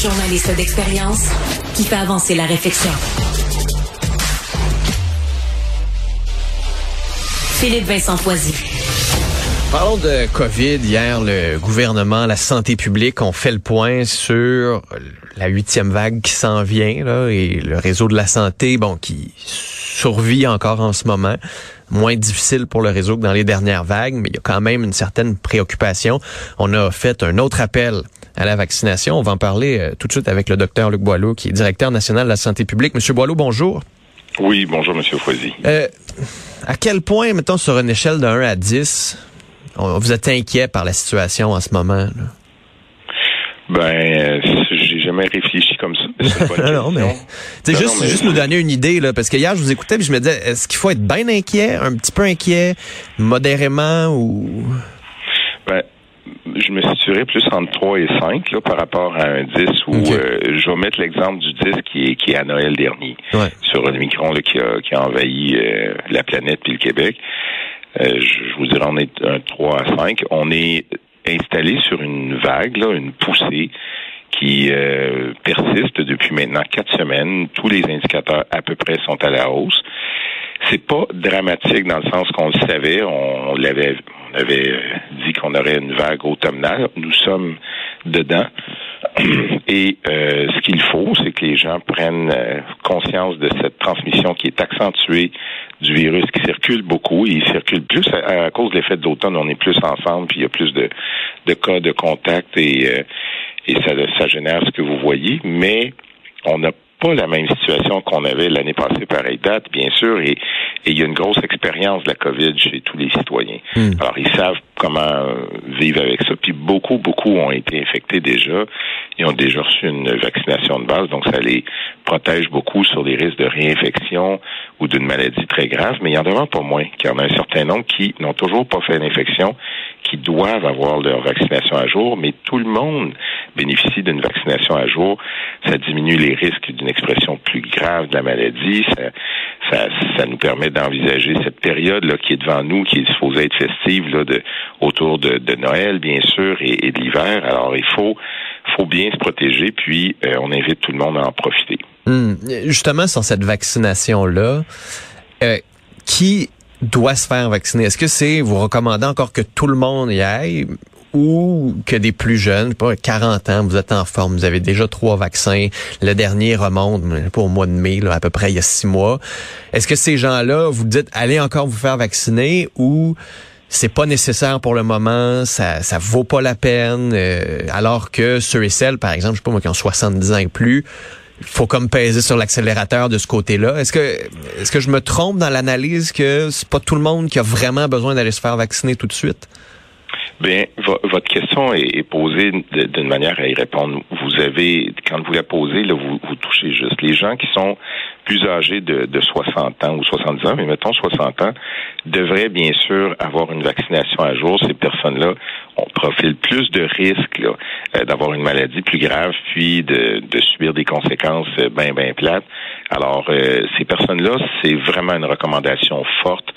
journaliste d'expérience qui fait avancer la réflexion. Philippe Vincent Foisy. Parlons de COVID. Hier, le gouvernement, la santé publique ont fait le point sur la huitième vague qui s'en vient et le réseau de la santé, bon, qui survit encore en ce moment. Moins difficile pour le réseau que dans les dernières vagues, mais il y a quand même une certaine préoccupation. On a fait un autre appel à la vaccination. On va en parler euh, tout de suite avec le docteur Luc Boileau, qui est directeur national de la santé publique. Monsieur Boileau, bonjour. Oui, bonjour, Monsieur Foisy. Euh, à quel point, mettons, sur une échelle de 1 à 10, on- vous êtes inquiet par la situation en ce moment? là? Ben, euh, j'ai jamais réfléchi comme ça. mais non, non, mais Non, juste, non, mais- juste nous donner une idée, là, parce que hier, je vous écoutais, puis je me disais, est-ce qu'il faut être bien inquiet, un petit peu inquiet, modérément, ou... Je me situerais plus entre 3 et 5 là, par rapport à un 10 où euh, je vais mettre l'exemple du 10 qui est, qui est à Noël dernier Ouais. sur le micron là, qui, a, qui a envahi euh, la planète puis le Québec. Euh, je, je vous dirais on est un 3 à 5. On est installé sur une vague, là, une poussée qui euh, persiste depuis maintenant quatre semaines. Tous les indicateurs à peu près sont à la hausse. C'est pas dramatique dans le sens qu'on le savait. On, l'avait, on avait euh, dit qu'on aurait une vague automnale. Nous sommes dedans. Et euh, ce qu'il faut, c'est que les gens prennent euh, conscience de cette transmission qui est accentuée du virus qui circule beaucoup. Et il circule plus à, cause de l'effet de l'automne. On est plus ensemble, puis il y a plus de, de cas de contact et, euh, et ça, ça génère ce que vous voyez. Mais on n'a pas la même situation qu'on avait l'année passée pareille date, bien sûr, et, et il y a une grosse expérience de la COVID chez tous les citoyens. Hmm. Alors, ils savent comment euh, vivre avec ça, puis beaucoup, beaucoup ont été infectés déjà, ils ont déjà reçu une vaccination de base, donc ça les protège beaucoup sur les risques de réinfection ou d'une maladie très grave, mais il y en demeure pas moins, qu'il y en a un certain nombre qui n'ont toujours pas fait l'infection, qui doivent avoir leur vaccination à jour, mais tout le monde bénéficie d'une vaccination à jour. Ça diminue les risques d'une expression plus grave de la maladie. Ça, ça, nous permet d'envisager cette période là qui est devant nous, qui est supposée être festive là, de, autour de, Noël, bien sûr, et, et de l'hiver. Alors, il faut, faut bien se protéger, puis euh, on invite tout le monde à en profiter. Hmm. Justement, sur cette vaccination-là, euh, qui doit se faire vacciner? Est-ce que c'est, vous recommandez encore que tout le monde y aille ou que des plus jeunes, pas, 40 ans, vous êtes en forme, vous avez déjà trois vaccins, le dernier remonte, au mois de mai, là, à peu près il y a six mois. Est-ce que ces gens-là, vous dites, allez encore vous faire vacciner ou c'est pas nécessaire pour le moment, ça ça vaut pas la peine, euh, alors que ceux et celles, par exemple, je sais pas moi, qui ont 70 ans et plus, faut comme peser sur l'accélérateur de ce côté-là. Est-ce que est-ce que je me trompe dans l'analyse que c'est pas tout le monde qui a vraiment besoin d'aller se faire vacciner tout de suite? Bien, vo- votre question est, posée d'une manière à y répondre. Vous avez, quand vous la posez, là, vous, vous touchez juste. Les gens qui sont plus âgés de, de 60 ans ou 70 ans, mais mettons 60 ans, devraient bien sûr avoir une vaccination à jour. Ces personnes-là ont profil plus de risques euh, d'avoir une maladie plus grave, puis de, de subir des conséquences euh, bien, bien plates. Alors, euh, ces personnes-là, c'est vraiment une recommandation forte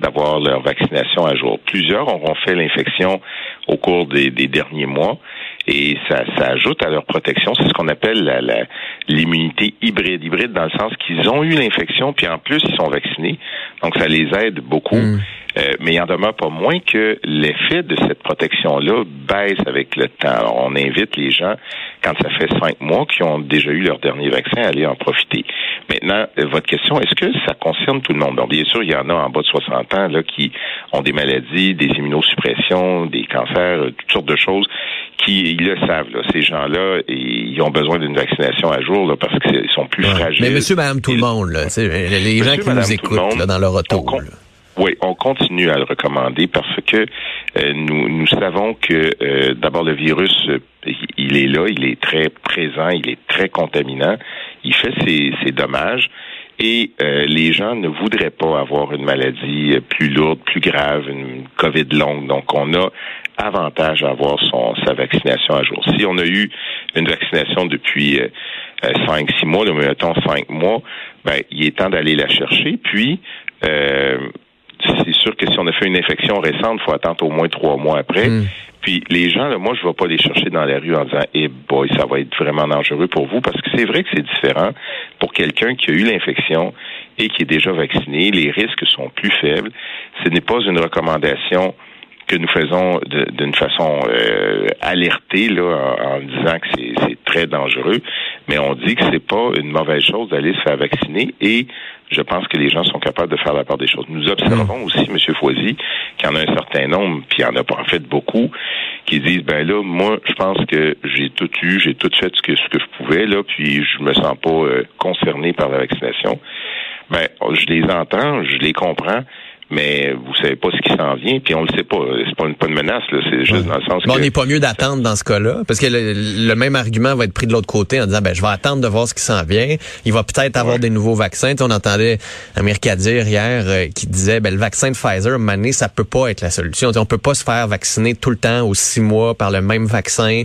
d'avoir leur vaccination à jour. Plusieurs auront fait l'infection au cours des, des derniers mois et ça, ça ajoute à leur protection. C'est ce qu'on appelle l'immunité hybride. Hybride dans le sens qu'ils ont eu l'infection, puis en plus, ils sont vaccinés. Donc, ça les aide beaucoup. Mm. Euh, mais il en demeure pas moins que l'effet de cette protection-là baisse avec le temps. Alors, on invite les gens, quand ça fait cinq mois, qui ont déjà eu leur dernier vaccin, à aller en profiter. Maintenant, euh, votre question, est-ce que ça concerne tout le monde? Donc, bien sûr, il y en a en bas de 60 ans là, qui ont des maladies, des immunosuppressions, des cancers, euh, toutes sortes de choses qui ils le savent. Là. Ces gens-là, ils ont besoin d'une vaccination à jour là, parce qu'ils sont plus fragiles. Mais monsieur, madame, tout le monde, là, les Monsieur, gens qui madame, nous écoutent là, dans leur auto. on com- là. Oui, on continue à le recommander parce que euh, nous, nous savons que euh, d'abord le virus, euh, il est là, il est très présent, il est très contaminant, il fait ses, ses dommages et les gens ne voudraient pas avoir une maladie plus lourde, plus grave, une COVID longue. Donc on a avantage à avoir son, sa vaccination à jour. Si on a eu une vaccination depuis cinq, six mois, mais mettons cinq mois, ben, il est temps d'aller la chercher. Puis, euh, c'est sûr que si on a fait une infection récente, il faut attendre au moins trois mois après. Hmm. Puis les gens, là, moi, je ne vais pas les chercher dans la rue en disant Eh boy, ça va être vraiment dangereux pour vous, parce que c'est vrai que c'est différent pour quelqu'un qui a eu l'infection et qui est déjà vacciné. Les risques sont plus faibles. Ce n'est pas une recommandation que nous faisons d'une façon euh, alertée là, en, disant que c'est très dangereux, mais on dit que c'est pas une mauvaise chose d'aller se faire vacciner et je pense que les gens sont capables de faire la part des choses. Nous observons hmm. aussi, M. Foisy, qu'il y en a un certain nombre, puis il y en a pas en fait beaucoup, qui disent ben là, moi, je pense que j'ai tout eu, j'ai tout fait ce que ce que je pouvais, là, puis je me sens pas euh, concerné par la vaccination. Ben, je les entends, je les comprends, mais vous savez pas ce qui s'en vient, puis on le sait pas. C'est pas une, pas une menace, c'est juste dans le sens On n'est pas mieux d'attendre dans ce cas-là, parce que le, même argument va être pris de l'autre côté en disant, ben je vais attendre de voir ce qui s'en vient. Il va peut-être avoir des nouveaux vaccins. on entendait América dire hier euh, qui disait, ben le vaccin de Pfizer, mané, ça peut pas être la solution. On, on peut pas se faire vacciner tout le temps aux six mois par le même vaccin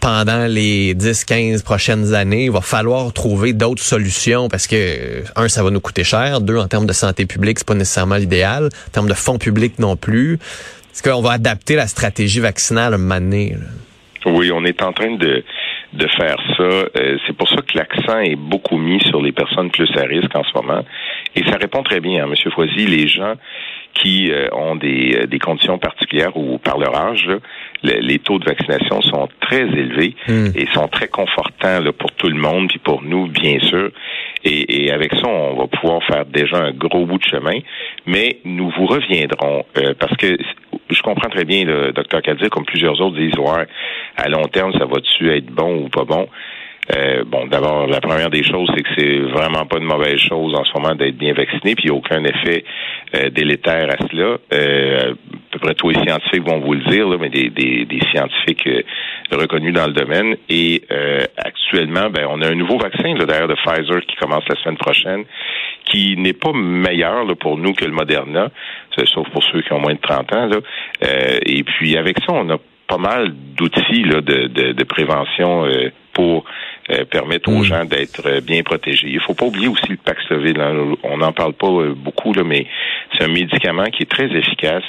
pendant les 10-15 prochaines années. Il va falloir trouver d'autres solutions parce que, un, ça va nous coûter cher. Deux, en termes de santé publique, c'est pas nécessairement l'idéal. En termes de fonds publics non plus. Est-ce qu'on va adapter la stratégie vaccinale à un? Oui, on est en train de, de faire ça. Euh, c'est pour ça que l'accent est beaucoup mis sur les personnes plus à risque en ce moment. Et ça répond très bien, hein, M. Foisy. Les gens qui euh, ont des, euh, des, conditions particulières ou par leur âge, les taux de vaccination sont très élevés hmm. et sont très confortants là, pour tout le monde, puis pour nous, bien sûr. Et, et, avec ça, on va pouvoir faire déjà un gros bout de chemin. Mais nous vous reviendrons euh, parce que je comprends très bien le docteur Kadir, comme plusieurs autres disent, ouais, à long terme, ça va-tu être bon ou pas bon? Euh, bon, d'abord, la première des choses, c'est que c'est vraiment pas une mauvaise chose en ce moment d'être bien vacciné, puis il n'y a aucun effet euh, délétère à cela. Euh, à peu près tous les scientifiques vont vous le dire, là, mais des, des, des scientifiques euh, reconnus dans le domaine. Et actuellement, ben, on a un nouveau vaccin d'ailleurs de Pfizer qui commence la semaine prochaine, qui n'est pas meilleur là, pour nous que le Moderna, sauf pour ceux qui ont moins de 30 ans. Là. et puis avec ça, on a pas mal d'outils de, de, de, prévention pour euh, permettre aux mm. gens d'être euh, bien protégés. Il faut pas oublier aussi le Paxlovid. Hein. On n'en parle pas euh, beaucoup, là, mais c'est un médicament qui est très efficace.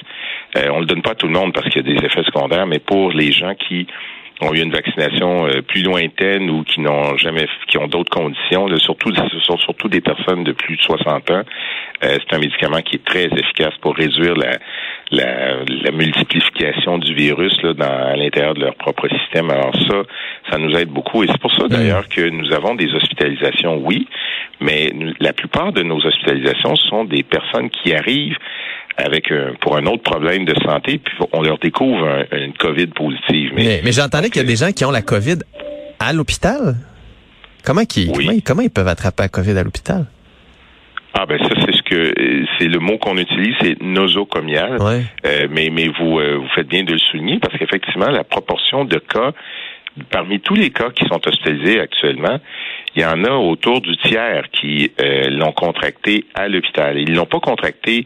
on le donne pas à tout le monde parce qu'il y a des effets secondaires, mais pour les gens qui ont eu une vaccination plus lointaine ou qui n'ont jamais, qui ont d'autres conditions, surtout, ce sont surtout des personnes de plus de 60 ans. c'est un médicament qui est très efficace pour réduire la, la, la multiplication du virus là, dans, à l'intérieur de leur propre système. Alors ça, ça nous aide beaucoup. Et c'est pour ça d'ailleurs que nous avons des hospitalisations, oui, mais la plupart de nos hospitalisations sont des personnes qui arrivent avec un, pour un autre problème de santé, puis on leur découvre une COVID positive. Mais, mais, j'entendais qu'il y a des gens qui ont la COVID à l'hôpital. Comment, qui, comment, comment ils peuvent attraper la COVID à l'hôpital? Ah ben ça c'est ce que c'est le mot qu'on utilise, c'est nosocomial. Euh, mais mais vous euh, vous faites bien de le souligner parce qu'effectivement la proportion de cas parmi tous les cas qui sont hospitalisés actuellement, il y en a autour du tiers qui euh, l'ont contracté à l'hôpital. Ils l'ont pas contracté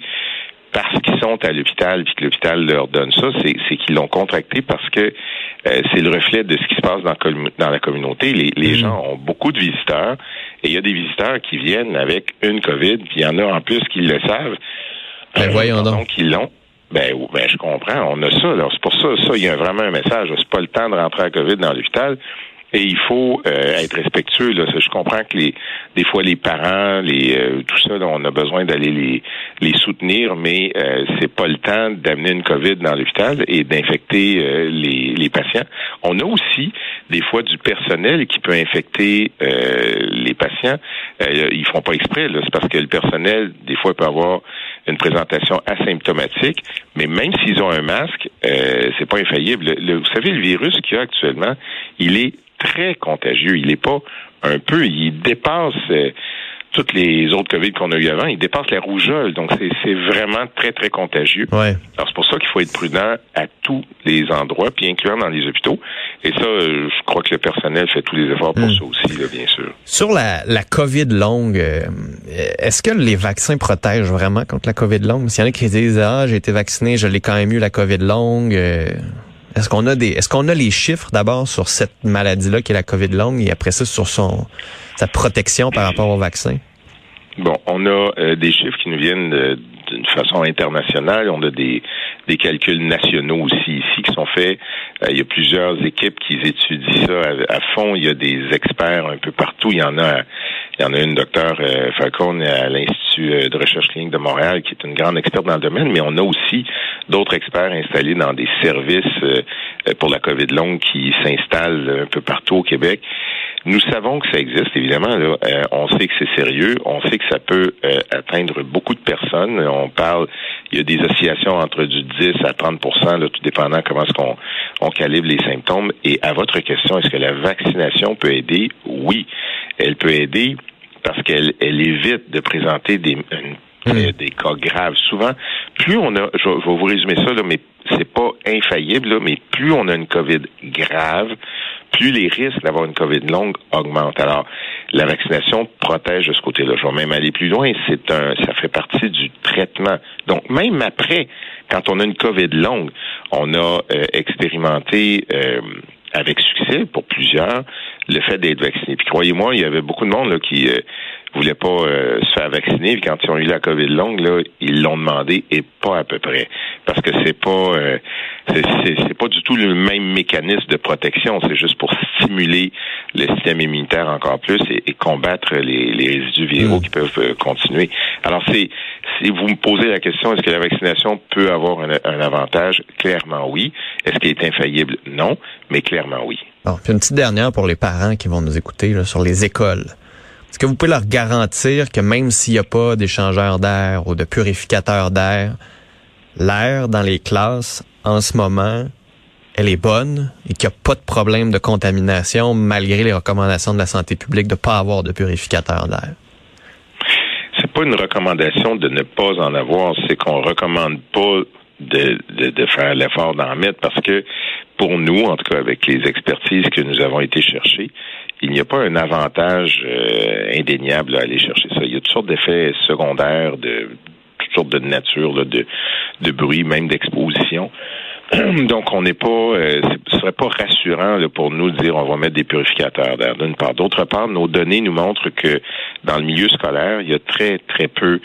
parce qu'ils sont à l'hôpital et que l'hôpital leur donne ça, c'est qu'ils l'ont contracté parce que euh, c'est le reflet de ce qui se passe dans, dans la communauté. Les, les mmh. gens ont beaucoup de visiteurs et il y a des visiteurs qui viennent avec une COVID, puis il y en a en plus qui le savent. Ben, voyons donc. ils l'ont. Ben, ben, je comprends, on a ça. C'est pour ça, ça, il y a vraiment un message. C'est pas le temps de rentrer à COVID dans l'hôpital. Et il faut euh, être respectueux. Là. Je comprends que les, des fois les parents, les euh, tout ça, on a besoin d'aller les, les soutenir, mais euh, c'est pas le temps d'amener une COVID dans l'hôpital et d'infecter euh, les, les patients. On a aussi des fois du personnel qui peut infecter les patients. ils font pas exprès. C'est parce que le personnel, des fois, peut avoir une présentation asymptomatique, mais même s'ils ont un masque, euh, c'est pas infaillible. vous savez, le virus qu'il y a actuellement, il est très contagieux. Il n'est pas un peu, il dépasse. Euh, toutes les autres COVID qu'on a eu avant, ils dépassent la rougeole. Donc, c'est vraiment très, très contagieux. Ouais. Alors, c'est pour ça qu'il faut être prudent à tous les endroits, puis incluant dans les hôpitaux. Et ça, euh, je crois que le personnel fait tous les efforts pour Mm. ça aussi, là, bien sûr. Sur la, la COVID longue, euh, est-ce que les vaccins protègent vraiment contre la COVID longue? S'il y en a qui disent Ah, j'ai été vacciné, je l'ai quand même eu la COVID longue. euh, est-ce qu'on a des est-ce qu'on a les chiffres d'abord sur cette maladie-là qui est la COVID longue et après ça sur son sa protection par rapport au vaccin? Bon, on a euh, des chiffres qui nous viennent d'une façon internationale. On a des, des calculs nationaux aussi ici qui sont faits. Euh, il y a plusieurs équipes qui étudient ça à, à fond. Il y a des experts un peu partout. Il y en a, il y en a une, docteur euh, Falcone, à l'Institut euh, de recherche clinique de Montréal, qui est une grande experte dans le domaine. Mais on a aussi d'autres experts installés dans des services euh, pour la COVID longue qui s'installent un peu partout au Québec. Nous savons que ça existe, évidemment. Là. On sait que c'est sérieux. On sait que ça peut atteindre beaucoup de personnes. On parle, il y a des oscillations entre du 10 à 30 là, tout dépendant comment est-ce qu'on on calibre les symptômes. Et à votre question, est-ce que la vaccination peut aider? Oui, elle peut aider parce qu'elle elle évite de présenter des, une- euh, des cas graves. Souvent, plus on a, je, vais- je vais vous résumer ça, là, mais c'est pas infaillible, là, mais plus on a une COVID grave, plus les risques d'avoir une COVID longue augmentent. Alors, la vaccination protège de ce côté-là. Je vais même aller plus loin. C'est un, ça fait partie du traitement. Donc, même après, quand on a une COVID longue, on a euh, expérimenté euh, avec succès pour plusieurs le fait d'être vacciné. Puis croyez-moi, il y avait beaucoup de monde là, qui euh, voulait pas euh, se faire vacciner. Puis quand ils ont eu la COVID longue, là, ils l'ont demandé et pas à peu près. Parce que c'est pas euh, c'est, c'est, c'est pas du tout le même mécanisme de protection. C'est juste pour stimuler le système immunitaire encore plus et, et combattre les, les résidus viraux qui peuvent euh, continuer. Alors c'est si vous me posez la question, est-ce que la vaccination peut avoir un, un avantage? Clairement oui. Est-ce qu'elle est infaillible? Non, mais clairement oui. Bon, puis une petite dernière pour les parents qui vont nous écouter là, sur les écoles. Que vous pouvez leur garantir que même s'il n'y a pas d'échangeur d'air ou de purificateur d'air, l'air dans les classes en ce moment, elle est bonne et qu'il n'y a pas de problème de contamination malgré les recommandations de la santé publique de ne pas avoir de purificateur d'air? c'est pas une recommandation de ne pas en avoir, c'est qu'on recommande pas de, de, de faire l'effort d'en mettre parce que pour nous, en tout cas avec les expertises que nous avons été chercher, il n'y a pas un avantage euh, indéniable à aller chercher ça. Il y a toutes sortes d'effets secondaires de toutes sortes de nature, là, de, de bruit, même d'exposition. Donc, on n'est pas, euh, ce serait pas rassurant là, pour nous de dire on va mettre des purificateurs d'air d'une part. D'autre part, nos données nous montrent que dans le milieu scolaire, il y a très très peu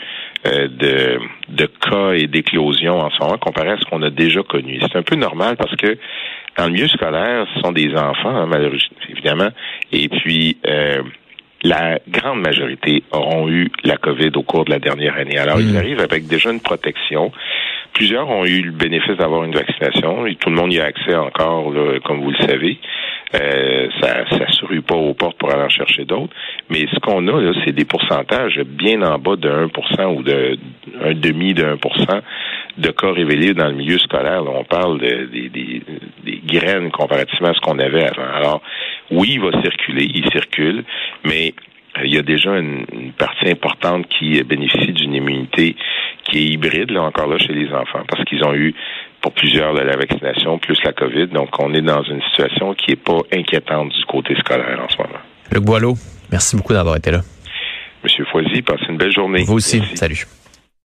euh, de, de cas et d'éclosions en ce moment comparé à ce qu'on a déjà connu. C'est un peu normal parce que dans le milieu scolaire, ce sont des enfants, hein, malheureusement, évidemment, et puis euh, la grande majorité auront eu la COVID au cours de la dernière année. Alors, ils arrivent avec déjà une protection. Plusieurs ont eu le bénéfice d'avoir une vaccination et tout le monde y a accès encore, là, comme vous le savez. Euh, ça ça se rue pas aux portes pour aller en chercher d'autres. Mais ce qu'on a, là, c'est des pourcentages bien en bas de 1% ou de un demi de 1% de cas révélés dans le milieu scolaire. Là, on parle de, des, des, des graines comparativement à ce qu'on avait avant. Alors, oui, il va circuler, il circule, mais euh, il y a déjà une, une partie importante qui bénéficie d'une immunité qui est hybride, là encore là, chez les enfants, parce qu'ils ont eu pour plusieurs de la vaccination, plus la COVID. Donc, on est dans une situation qui n'est pas inquiétante du côté scolaire en ce moment. Luc Boileau, merci beaucoup d'avoir été là. Monsieur Foisy, passez une belle journée. Vous aussi. Merci. Salut.